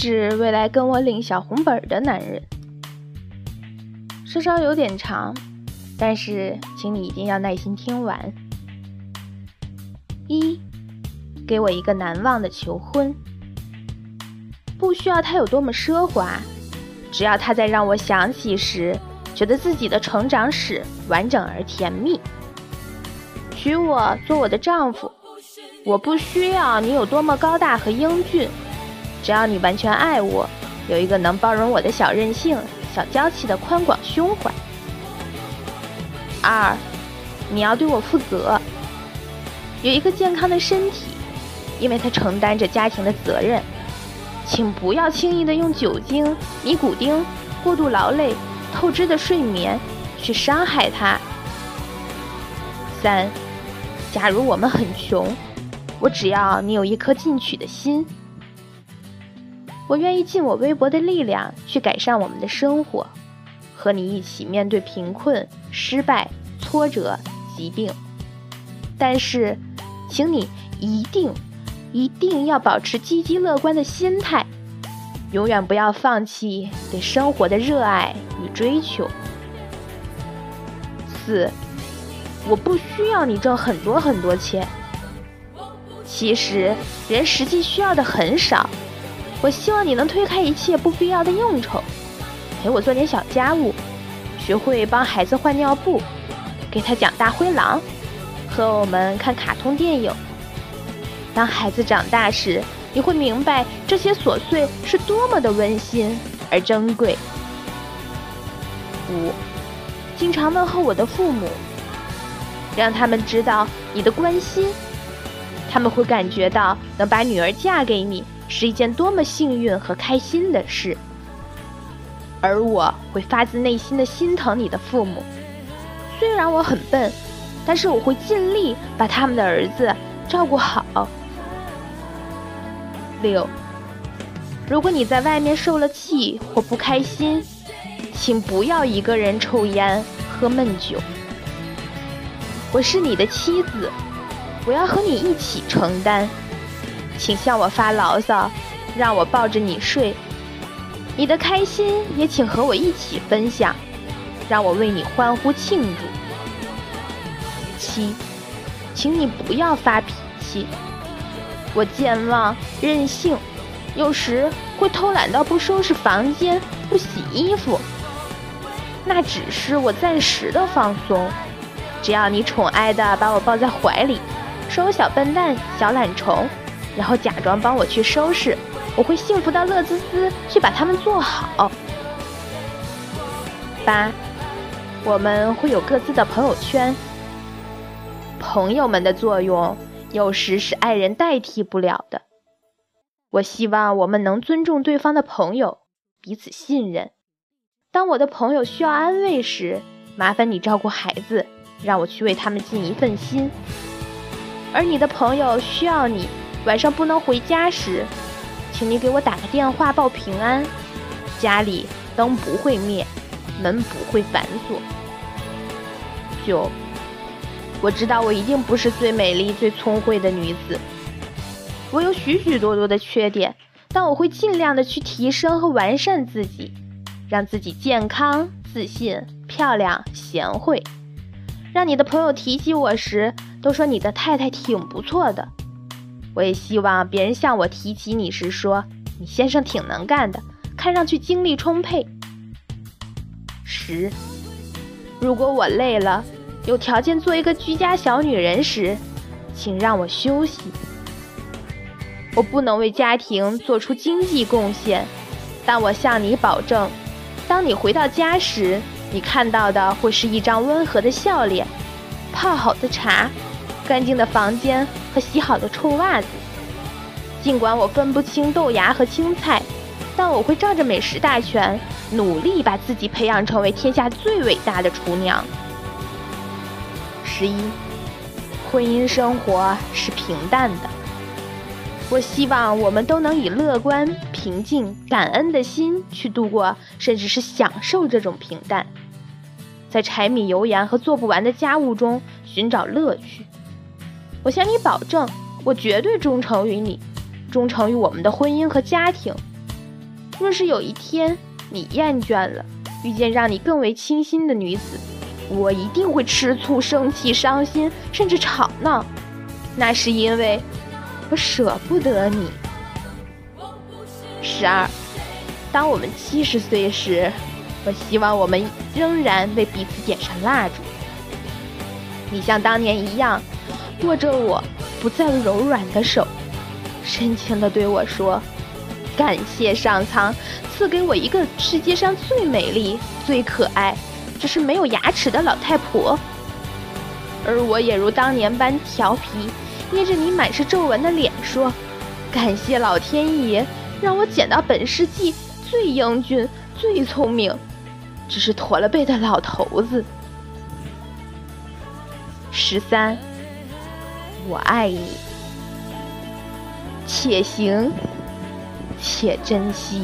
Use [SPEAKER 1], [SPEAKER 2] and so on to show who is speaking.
[SPEAKER 1] 致未来跟我领小红本的男人。稍稍有点长，但是请你一定要耐心听完。一，给我一个难忘的求婚，不需要他有多么奢华，只要他在让我想起时，觉得自己的成长史完整而甜蜜。娶我做我的丈夫，我不需要你有多么高大和英俊，只要你完全爱我，有一个能包容我的小任性。小娇气的宽广胸怀。二，你要对我负责，有一个健康的身体，因为它承担着家庭的责任。请不要轻易的用酒精、尼古丁、过度劳累、透支的睡眠去伤害它。三，假如我们很穷，我只要你有一颗进取的心。我愿意尽我微薄的力量去改善我们的生活，和你一起面对贫困、失败、挫折、疾病。但是，请你一定、一定要保持积极乐观的心态，永远不要放弃对生活的热爱与追求。四，我不需要你挣很多很多钱。其实，人实际需要的很少。我希望你能推开一切不必要的应酬，陪我做点小家务，学会帮孩子换尿布，给他讲大灰狼，和我们看卡通电影。当孩子长大时，你会明白这些琐碎是多么的温馨而珍贵。五，经常问候我的父母，让他们知道你的关心，他们会感觉到能把女儿嫁给你。是一件多么幸运和开心的事，而我会发自内心的心疼你的父母。虽然我很笨，但是我会尽力把他们的儿子照顾好。六，如果你在外面受了气或不开心，请不要一个人抽烟喝闷酒。我是你的妻子，我要和你一起承担。请向我发牢骚，让我抱着你睡。你的开心也请和我一起分享，让我为你欢呼庆祝。七，请你不要发脾气。我健忘、任性，有时会偷懒到不收拾房间、不洗衣服。那只是我暂时的放松。只要你宠爱的把我抱在怀里，说我小笨蛋、小懒虫。然后假装帮我去收拾，我会幸福到乐滋滋去把它们做好。八，我们会有各自的朋友圈。朋友们的作用有时是爱人代替不了的。我希望我们能尊重对方的朋友，彼此信任。当我的朋友需要安慰时，麻烦你照顾孩子，让我去为他们尽一份心。而你的朋友需要你。晚上不能回家时，请你给我打个电话报平安。家里灯不会灭，门不会反锁。九，我知道我一定不是最美丽、最聪慧的女子，我有许许多多的缺点，但我会尽量的去提升和完善自己，让自己健康、自信、漂亮、贤惠，让你的朋友提起我时都说你的太太挺不错的。我也希望别人向我提起你时说：“你先生挺能干的，看上去精力充沛。”十，如果我累了，有条件做一个居家小女人时，请让我休息。我不能为家庭做出经济贡献，但我向你保证，当你回到家时，你看到的会是一张温和的笑脸，泡好的茶。干净的房间和洗好的臭袜子。尽管我分不清豆芽和青菜，但我会照着美食大全，努力把自己培养成为天下最伟大的厨娘。十一，婚姻生活是平淡的。我希望我们都能以乐观、平静、感恩的心去度过，甚至是享受这种平淡，在柴米油盐和做不完的家务中寻找乐趣。我向你保证，我绝对忠诚于你，忠诚于我们的婚姻和家庭。若是有一天你厌倦了，遇见让你更为倾心的女子，我一定会吃醋、生气、伤心，甚至吵闹。那是因为我舍不得你。十二，当我们七十岁时，我希望我们仍然为彼此点上蜡烛。你像当年一样，握着我不再柔软的手，深情地对我说：“感谢上苍赐给我一个世界上最美丽、最可爱，只是没有牙齿的老太婆。”而我也如当年般调皮，捏着你满是皱纹的脸说：“感谢老天爷，让我捡到本世纪最英俊、最聪明，只是驼了背的老头子。”十三，我爱你，且行且珍惜。